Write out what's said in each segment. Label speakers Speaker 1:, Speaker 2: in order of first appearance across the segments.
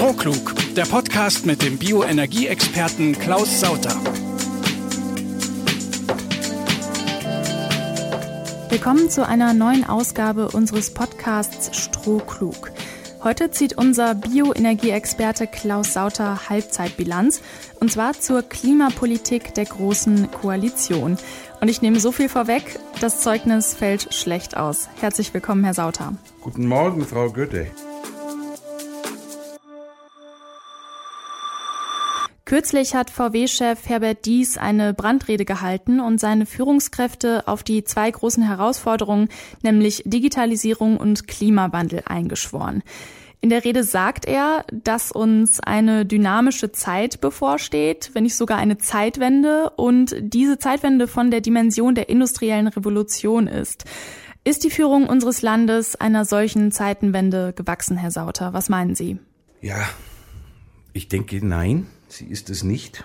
Speaker 1: Strohklug, der Podcast mit dem Bioenergieexperten Klaus Sauter.
Speaker 2: Willkommen zu einer neuen Ausgabe unseres Podcasts Strohklug. Heute zieht unser Bioenergieexperte Klaus Sauter Halbzeitbilanz und zwar zur Klimapolitik der Großen Koalition. Und ich nehme so viel vorweg, das Zeugnis fällt schlecht aus. Herzlich willkommen, Herr Sauter.
Speaker 3: Guten Morgen, Frau Goethe.
Speaker 2: Kürzlich hat VW-Chef Herbert Dies eine Brandrede gehalten und seine Führungskräfte auf die zwei großen Herausforderungen, nämlich Digitalisierung und Klimawandel, eingeschworen. In der Rede sagt er, dass uns eine dynamische Zeit bevorsteht, wenn nicht sogar eine Zeitwende und diese Zeitwende von der Dimension der industriellen Revolution ist. Ist die Führung unseres Landes einer solchen Zeitenwende gewachsen, Herr Sauter? Was meinen Sie?
Speaker 3: Ja, ich denke nein. Sie ist es nicht.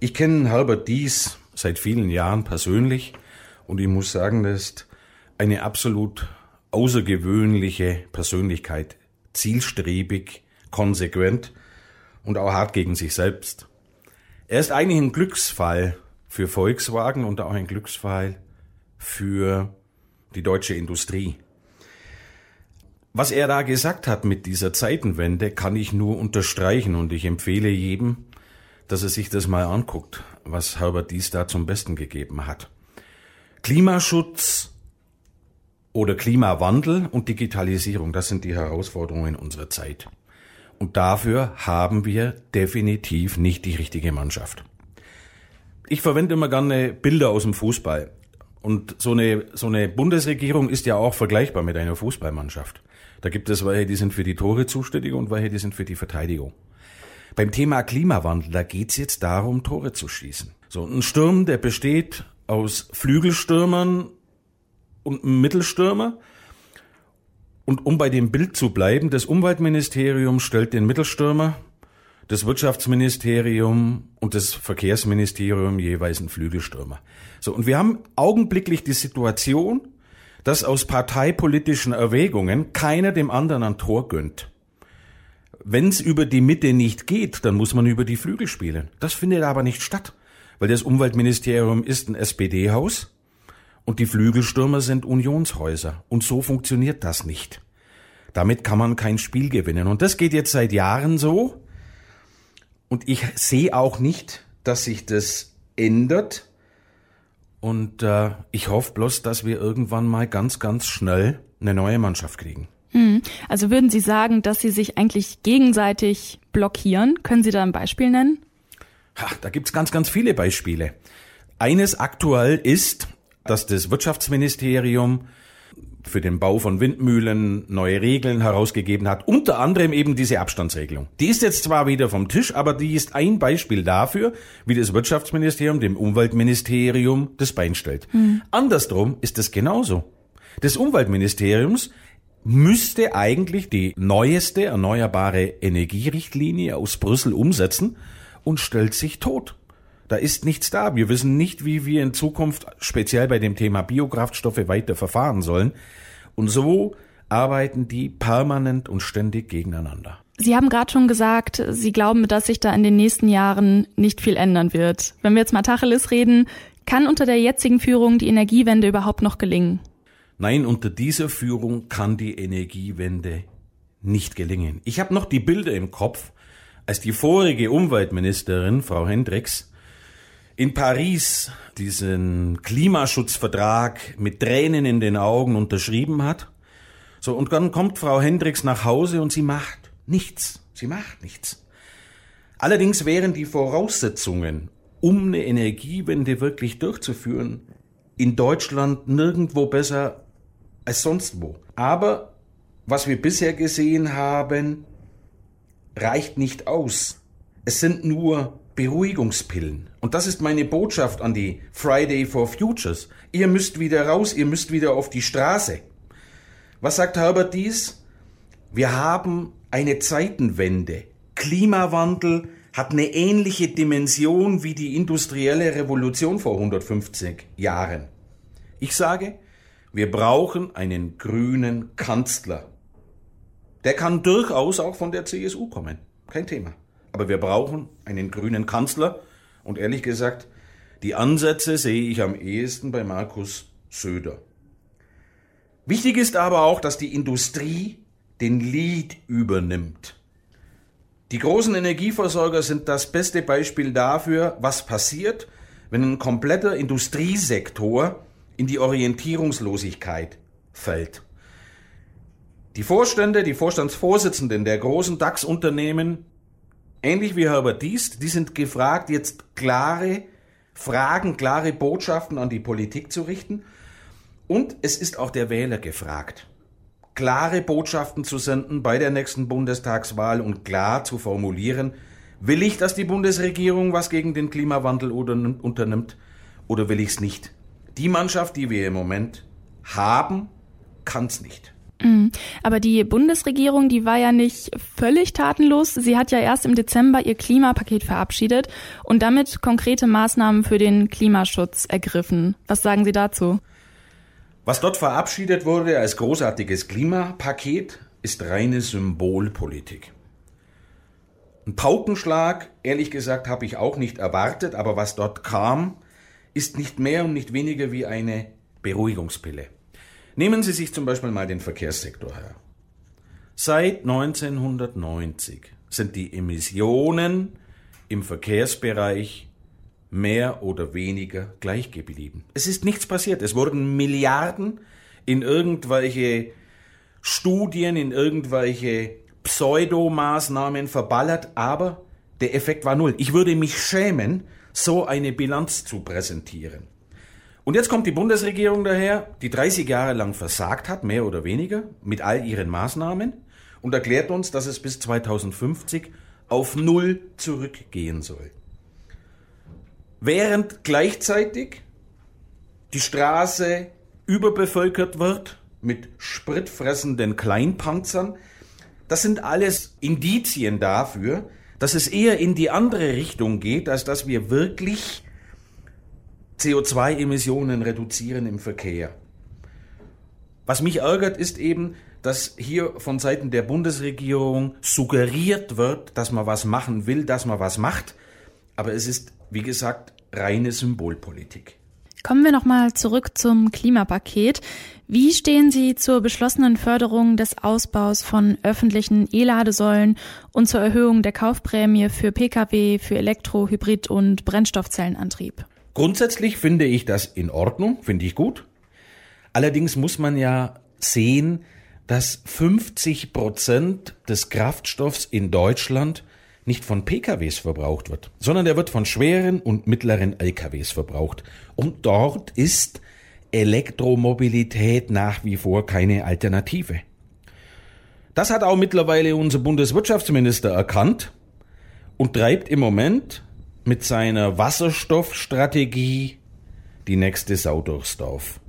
Speaker 3: Ich kenne Herbert Dies seit vielen Jahren persönlich und ich muss sagen, das ist eine absolut außergewöhnliche Persönlichkeit. Zielstrebig, konsequent und auch hart gegen sich selbst. Er ist eigentlich ein Glücksfall für Volkswagen und auch ein Glücksfall für die deutsche Industrie. Was er da gesagt hat mit dieser Zeitenwende, kann ich nur unterstreichen und ich empfehle jedem, dass er sich das mal anguckt, was Herbert Dies da zum Besten gegeben hat. Klimaschutz oder Klimawandel und Digitalisierung, das sind die Herausforderungen unserer Zeit. Und dafür haben wir definitiv nicht die richtige Mannschaft. Ich verwende immer gerne Bilder aus dem Fußball. Und so eine, so eine Bundesregierung ist ja auch vergleichbar mit einer Fußballmannschaft. Da gibt es welche, die sind für die Tore zuständig und welche, die sind für die Verteidigung. Beim Thema Klimawandel, da geht's jetzt darum, Tore zu schießen. So, ein Sturm, der besteht aus Flügelstürmern und einem Mittelstürmer. Und um bei dem Bild zu bleiben, das Umweltministerium stellt den Mittelstürmer, das Wirtschaftsministerium und das Verkehrsministerium jeweils einen Flügelstürmer. So, und wir haben augenblicklich die Situation, dass aus parteipolitischen Erwägungen keiner dem anderen ein Tor gönnt. Wenn es über die Mitte nicht geht, dann muss man über die Flügel spielen. Das findet aber nicht statt, weil das Umweltministerium ist ein SPD-Haus und die Flügelstürmer sind Unionshäuser. Und so funktioniert das nicht. Damit kann man kein Spiel gewinnen. Und das geht jetzt seit Jahren so. Und ich sehe auch nicht, dass sich das ändert. Und äh, ich hoffe bloß, dass wir irgendwann mal ganz, ganz schnell eine neue Mannschaft kriegen.
Speaker 2: Hm. Also würden Sie sagen, dass Sie sich eigentlich gegenseitig blockieren? Können Sie da ein Beispiel nennen?
Speaker 3: Ha, da gibt's ganz, ganz viele Beispiele. Eines aktuell ist, dass das Wirtschaftsministerium für den Bau von Windmühlen neue Regeln herausgegeben hat, unter anderem eben diese Abstandsregelung. Die ist jetzt zwar wieder vom Tisch, aber die ist ein Beispiel dafür, wie das Wirtschaftsministerium dem Umweltministerium das Bein stellt. Mhm. Andersrum ist es genauso. Das Umweltministeriums müsste eigentlich die neueste erneuerbare Energierichtlinie aus Brüssel umsetzen und stellt sich tot. Da ist nichts da. Wir wissen nicht, wie wir in Zukunft speziell bei dem Thema Biokraftstoffe weiter verfahren sollen. Und so arbeiten die permanent und ständig gegeneinander.
Speaker 2: Sie haben gerade schon gesagt, Sie glauben, dass sich da in den nächsten Jahren nicht viel ändern wird. Wenn wir jetzt mal Tacheles reden, kann unter der jetzigen Führung die Energiewende überhaupt noch gelingen?
Speaker 3: Nein, unter dieser Führung kann die Energiewende nicht gelingen. Ich habe noch die Bilder im Kopf, als die vorige Umweltministerin, Frau Hendricks, in Paris diesen Klimaschutzvertrag mit Tränen in den Augen unterschrieben hat. So, und dann kommt Frau Hendricks nach Hause und sie macht nichts. Sie macht nichts. Allerdings wären die Voraussetzungen, um eine Energiewende wirklich durchzuführen, in Deutschland nirgendwo besser als sonst wo. Aber was wir bisher gesehen haben, reicht nicht aus. Es sind nur Beruhigungspillen. Und das ist meine Botschaft an die Friday for Futures. Ihr müsst wieder raus, ihr müsst wieder auf die Straße. Was sagt Herbert Dies? Wir haben eine Zeitenwende. Klimawandel hat eine ähnliche Dimension wie die industrielle Revolution vor 150 Jahren. Ich sage, wir brauchen einen grünen Kanzler. Der kann durchaus auch von der CSU kommen. kein Thema. Aber wir brauchen einen grünen Kanzler. Und ehrlich gesagt, die Ansätze sehe ich am ehesten bei Markus Söder. Wichtig ist aber auch, dass die Industrie den Lead übernimmt. Die großen Energieversorger sind das beste Beispiel dafür, was passiert, wenn ein kompletter Industriesektor in die Orientierungslosigkeit fällt. Die Vorstände, die Vorstandsvorsitzenden der großen DAX-Unternehmen, ähnlich wie Herbert Diest, die sind gefragt, jetzt klare Fragen, klare Botschaften an die Politik zu richten. Und es ist auch der Wähler gefragt, klare Botschaften zu senden bei der nächsten Bundestagswahl und klar zu formulieren, will ich, dass die Bundesregierung was gegen den Klimawandel unternimmt oder will ich es nicht? Die Mannschaft, die wir im Moment haben, kann es nicht.
Speaker 2: Mhm. Aber die Bundesregierung, die war ja nicht völlig tatenlos. Sie hat ja erst im Dezember ihr Klimapaket verabschiedet und damit konkrete Maßnahmen für den Klimaschutz ergriffen. Was sagen Sie dazu?
Speaker 3: Was dort verabschiedet wurde als großartiges Klimapaket, ist reine Symbolpolitik. Ein Paukenschlag, ehrlich gesagt, habe ich auch nicht erwartet, aber was dort kam, ist nicht mehr und nicht weniger wie eine Beruhigungspille. Nehmen Sie sich zum Beispiel mal den Verkehrssektor her. Seit 1990 sind die Emissionen im Verkehrsbereich mehr oder weniger gleich geblieben. Es ist nichts passiert. Es wurden Milliarden in irgendwelche Studien, in irgendwelche Pseudomaßnahmen verballert, aber der Effekt war null. Ich würde mich schämen, so eine Bilanz zu präsentieren. Und jetzt kommt die Bundesregierung daher, die 30 Jahre lang versagt hat, mehr oder weniger, mit all ihren Maßnahmen und erklärt uns, dass es bis 2050 auf Null zurückgehen soll. Während gleichzeitig die Straße überbevölkert wird mit spritfressenden Kleinpanzern, das sind alles Indizien dafür, dass es eher in die andere Richtung geht, als dass wir wirklich CO2-Emissionen reduzieren im Verkehr. Was mich ärgert, ist eben, dass hier von Seiten der Bundesregierung suggeriert wird, dass man was machen will, dass man was macht. Aber es ist, wie gesagt, reine Symbolpolitik.
Speaker 2: Kommen wir nochmal zurück zum Klimapaket. Wie stehen Sie zur beschlossenen Förderung des Ausbaus von öffentlichen E-Ladesäulen und zur Erhöhung der Kaufprämie für Pkw, für Elektro-, Hybrid- und Brennstoffzellenantrieb?
Speaker 3: Grundsätzlich finde ich das in Ordnung, finde ich gut. Allerdings muss man ja sehen, dass 50 Prozent des Kraftstoffs in Deutschland nicht von PKWs verbraucht wird, sondern der wird von schweren und mittleren LKWs verbraucht. Und dort ist Elektromobilität nach wie vor keine Alternative. Das hat auch mittlerweile unser Bundeswirtschaftsminister erkannt und treibt im Moment mit seiner Wasserstoffstrategie die nächste Sau durchs Dorf.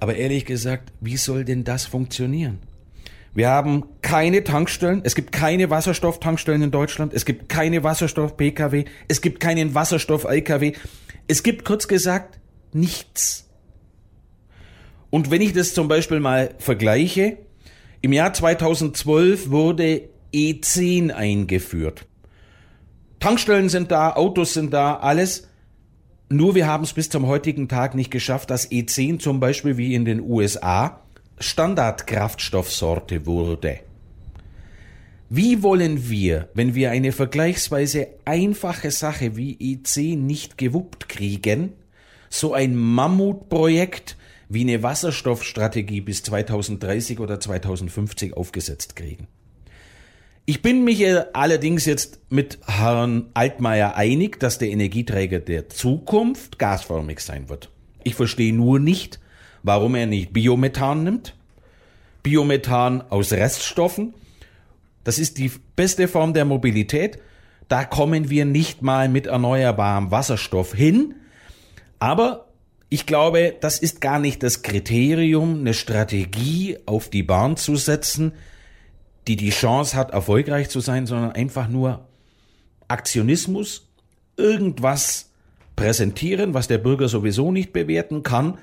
Speaker 3: Aber ehrlich gesagt, wie soll denn das funktionieren? Wir haben keine Tankstellen, es gibt keine Wasserstofftankstellen in Deutschland, es gibt keine Wasserstoff-Pkw, es gibt keinen Wasserstoff-Lkw, es gibt kurz gesagt nichts. Und wenn ich das zum Beispiel mal vergleiche, im Jahr 2012 wurde E10 eingeführt. Tankstellen sind da, Autos sind da, alles. Nur wir haben es bis zum heutigen Tag nicht geschafft, dass E10 zum Beispiel wie in den USA Standardkraftstoffsorte wurde. Wie wollen wir, wenn wir eine vergleichsweise einfache Sache wie E10 nicht gewuppt kriegen, so ein Mammutprojekt wie eine Wasserstoffstrategie bis 2030 oder 2050 aufgesetzt kriegen? Ich bin mich allerdings jetzt mit Herrn Altmaier einig, dass der Energieträger der Zukunft gasförmig sein wird. Ich verstehe nur nicht, warum er nicht Biomethan nimmt. Biomethan aus Reststoffen. Das ist die beste Form der Mobilität. Da kommen wir nicht mal mit erneuerbarem Wasserstoff hin. Aber ich glaube, das ist gar nicht das Kriterium, eine Strategie auf die Bahn zu setzen, die die Chance hat, erfolgreich zu sein, sondern einfach nur Aktionismus, irgendwas präsentieren, was der Bürger sowieso nicht bewerten kann,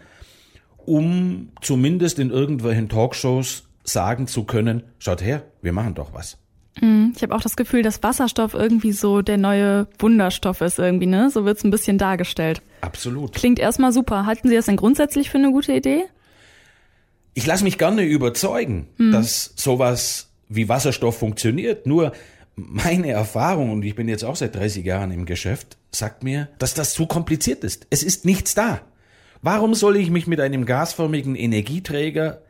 Speaker 3: um zumindest in irgendwelchen Talkshows sagen zu können, schaut her, wir machen doch was.
Speaker 2: Mhm. Ich habe auch das Gefühl, dass Wasserstoff irgendwie so der neue Wunderstoff ist irgendwie, ne? So wird's ein bisschen dargestellt.
Speaker 3: Absolut.
Speaker 2: Klingt erstmal super. Halten Sie das denn grundsätzlich für eine gute Idee?
Speaker 3: Ich lasse mich gerne überzeugen, hm. dass sowas wie Wasserstoff funktioniert. Nur meine Erfahrung, und ich bin jetzt auch seit 30 Jahren im Geschäft, sagt mir, dass das zu kompliziert ist. Es ist nichts da. Warum soll ich mich mit einem gasförmigen Energieträger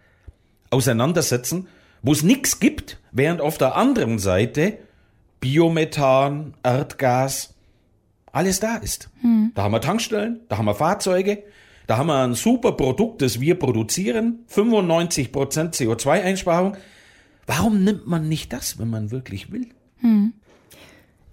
Speaker 3: auseinandersetzen, wo es nichts gibt, während auf der anderen Seite Biomethan, Erdgas, alles da ist. Hm. Da haben wir Tankstellen, da haben wir Fahrzeuge, da haben wir ein super Produkt, das wir produzieren, 95% CO2-Einsparung. Warum nimmt man nicht das, wenn man wirklich will? Hm.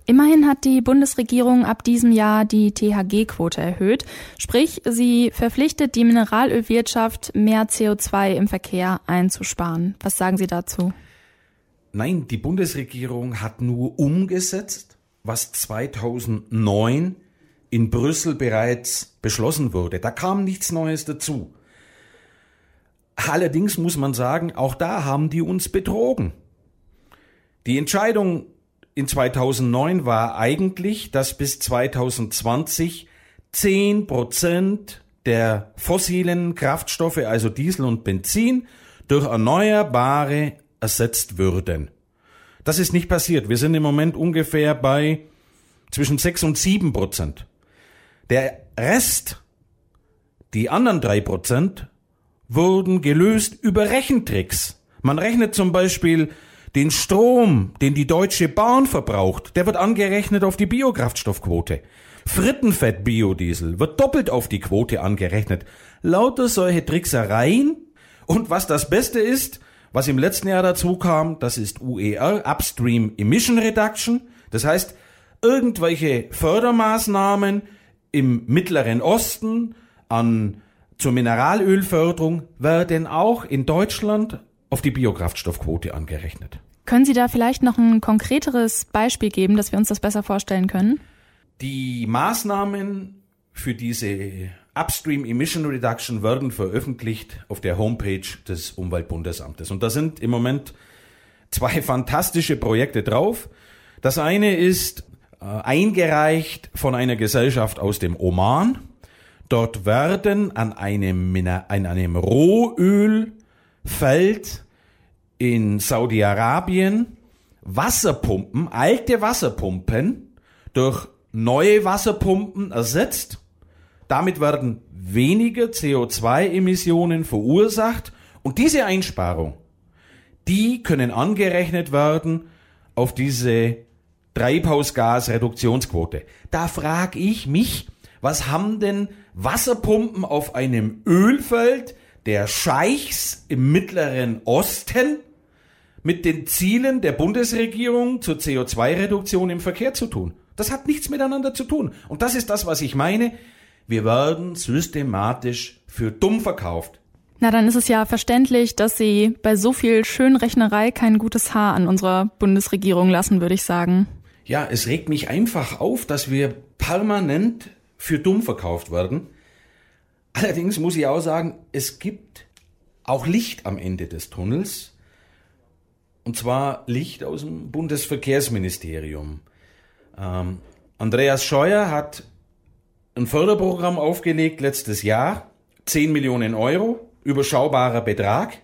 Speaker 2: Immerhin hat die Bundesregierung ab diesem Jahr die THG-Quote erhöht, sprich sie verpflichtet die Mineralölwirtschaft, mehr CO2 im Verkehr einzusparen. Was sagen Sie dazu?
Speaker 3: Nein, die Bundesregierung hat nur umgesetzt, was 2009 in Brüssel bereits beschlossen wurde. Da kam nichts Neues dazu. Allerdings muss man sagen, auch da haben die uns betrogen. Die Entscheidung in 2009 war eigentlich, dass bis 2020 10 Prozent der fossilen Kraftstoffe, also Diesel und Benzin, durch erneuerbare ersetzt würden. Das ist nicht passiert. Wir sind im Moment ungefähr bei zwischen 6 und 7 Prozent. Der Rest, die anderen drei Prozent, wurden gelöst über Rechentricks. Man rechnet zum Beispiel den Strom, den die Deutsche Bahn verbraucht, der wird angerechnet auf die Biokraftstoffquote. Frittenfett Biodiesel wird doppelt auf die Quote angerechnet. Lauter solche Tricksereien. Und was das Beste ist, was im letzten Jahr dazu kam, das ist UER, Upstream Emission Reduction. Das heißt, irgendwelche Fördermaßnahmen im Mittleren Osten an zur Mineralölförderung werden auch in Deutschland auf die Biokraftstoffquote angerechnet.
Speaker 2: Können Sie da vielleicht noch ein konkreteres Beispiel geben, dass wir uns das besser vorstellen können?
Speaker 3: Die Maßnahmen für diese Upstream Emission Reduction werden veröffentlicht auf der Homepage des Umweltbundesamtes. Und da sind im Moment zwei fantastische Projekte drauf. Das eine ist äh, eingereicht von einer Gesellschaft aus dem Oman. Dort werden an einem, an einem Rohölfeld in Saudi-Arabien Wasserpumpen, alte Wasserpumpen durch neue Wasserpumpen ersetzt. Damit werden weniger CO2-Emissionen verursacht und diese Einsparung, die können angerechnet werden auf diese Treibhausgasreduktionsquote. Da frage ich mich, was haben denn Wasserpumpen auf einem Ölfeld der Scheichs im Mittleren Osten mit den Zielen der Bundesregierung zur CO2-Reduktion im Verkehr zu tun. Das hat nichts miteinander zu tun. Und das ist das, was ich meine. Wir werden systematisch für dumm verkauft.
Speaker 2: Na, dann ist es ja verständlich, dass Sie bei so viel Schönrechnerei kein gutes Haar an unserer Bundesregierung lassen, würde ich sagen.
Speaker 3: Ja, es regt mich einfach auf, dass wir permanent für dumm verkauft werden. Allerdings muss ich auch sagen, es gibt auch Licht am Ende des Tunnels. Und zwar Licht aus dem Bundesverkehrsministerium. Ähm, Andreas Scheuer hat ein Förderprogramm aufgelegt letztes Jahr, 10 Millionen Euro, überschaubarer Betrag,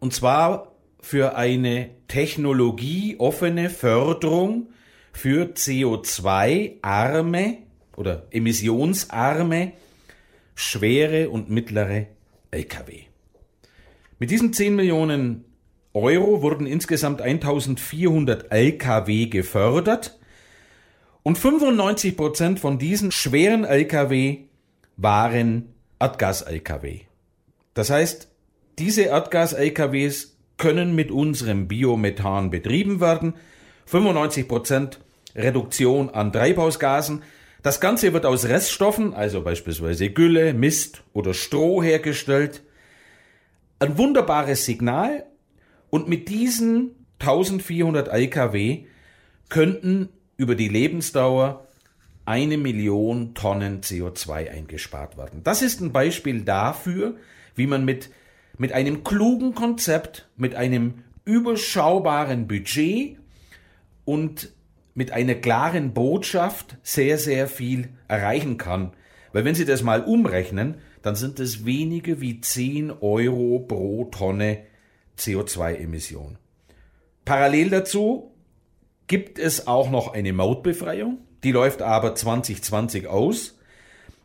Speaker 3: und zwar für eine technologieoffene Förderung für CO2-arme oder emissionsarme schwere und mittlere Lkw. Mit diesen 10 Millionen Euro wurden insgesamt 1400 Lkw gefördert und 95 Prozent von diesen schweren Lkw waren Erdgas-Lkw. Das heißt, diese Erdgas-Lkws können mit unserem Biomethan betrieben werden. 95 Prozent Reduktion an Treibhausgasen. Das Ganze wird aus Reststoffen, also beispielsweise Gülle, Mist oder Stroh hergestellt. Ein wunderbares Signal und mit diesen 1400 Lkw könnten über die Lebensdauer eine Million Tonnen CO2 eingespart werden. Das ist ein Beispiel dafür, wie man mit, mit einem klugen Konzept, mit einem überschaubaren Budget und mit einer klaren Botschaft sehr, sehr viel erreichen kann. Weil wenn Sie das mal umrechnen, dann sind es weniger wie 10 Euro pro Tonne CO2-Emission. Parallel dazu gibt es auch noch eine Mautbefreiung. Die läuft aber 2020 aus.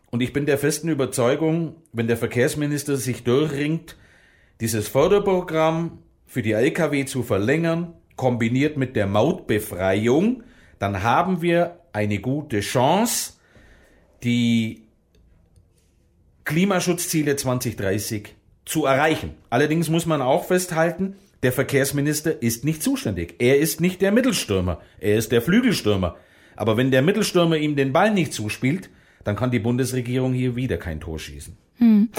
Speaker 3: Und ich bin der festen Überzeugung, wenn der Verkehrsminister sich durchringt, dieses Förderprogramm für die Lkw zu verlängern, kombiniert mit der Mautbefreiung, dann haben wir eine gute Chance, die Klimaschutzziele 2030 zu erreichen. Allerdings muss man auch festhalten, der Verkehrsminister ist nicht zuständig. Er ist nicht der Mittelstürmer. Er ist der Flügelstürmer. Aber wenn der Mittelstürmer ihm den Ball nicht zuspielt, dann kann die Bundesregierung hier wieder kein Tor schießen.
Speaker 2: Hm.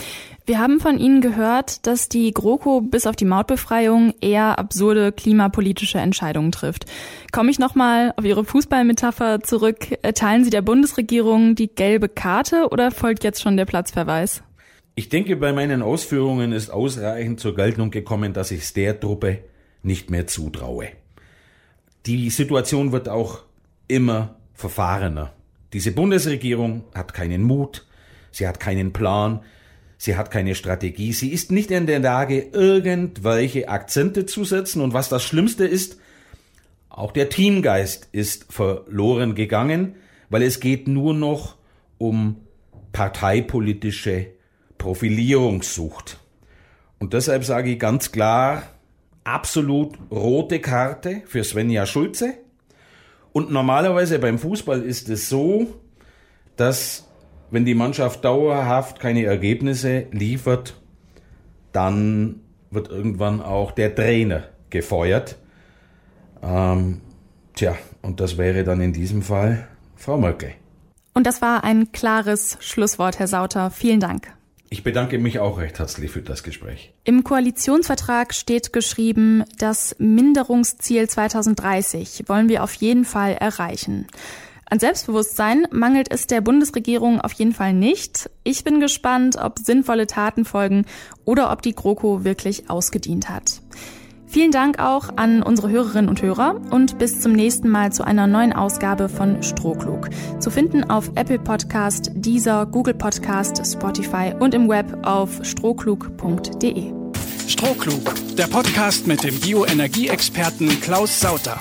Speaker 2: Wir haben von Ihnen gehört, dass die GroKo bis auf die Mautbefreiung eher absurde klimapolitische Entscheidungen trifft. Komme ich nochmal auf Ihre Fußballmetapher zurück. Teilen Sie der Bundesregierung die gelbe Karte oder folgt jetzt schon der Platzverweis?
Speaker 3: Ich denke, bei meinen Ausführungen ist ausreichend zur Geltung gekommen, dass ich es der Truppe nicht mehr zutraue. Die Situation wird auch immer verfahrener. Diese Bundesregierung hat keinen Mut, sie hat keinen Plan, sie hat keine Strategie, sie ist nicht in der Lage, irgendwelche Akzente zu setzen und was das Schlimmste ist, auch der Teamgeist ist verloren gegangen, weil es geht nur noch um parteipolitische Profilierungssucht. Und deshalb sage ich ganz klar, absolut rote Karte für Svenja Schulze. Und normalerweise beim Fußball ist es so, dass wenn die Mannschaft dauerhaft keine Ergebnisse liefert, dann wird irgendwann auch der Trainer gefeuert. Ähm, tja, und das wäre dann in diesem Fall Frau Möcke.
Speaker 2: Und das war ein klares Schlusswort, Herr Sauter. Vielen Dank.
Speaker 3: Ich bedanke mich auch recht herzlich für das Gespräch.
Speaker 2: Im Koalitionsvertrag steht geschrieben, das Minderungsziel 2030 wollen wir auf jeden Fall erreichen. An Selbstbewusstsein mangelt es der Bundesregierung auf jeden Fall nicht. Ich bin gespannt, ob sinnvolle Taten folgen oder ob die GroKo wirklich ausgedient hat. Vielen Dank auch an unsere Hörerinnen und Hörer und bis zum nächsten Mal zu einer neuen Ausgabe von Strohklug. Zu finden auf Apple Podcast, Deezer, Google Podcast, Spotify und im Web auf strohklug.de.
Speaker 1: Strohklug, der Podcast mit dem Bioenergieexperten Klaus Sauter.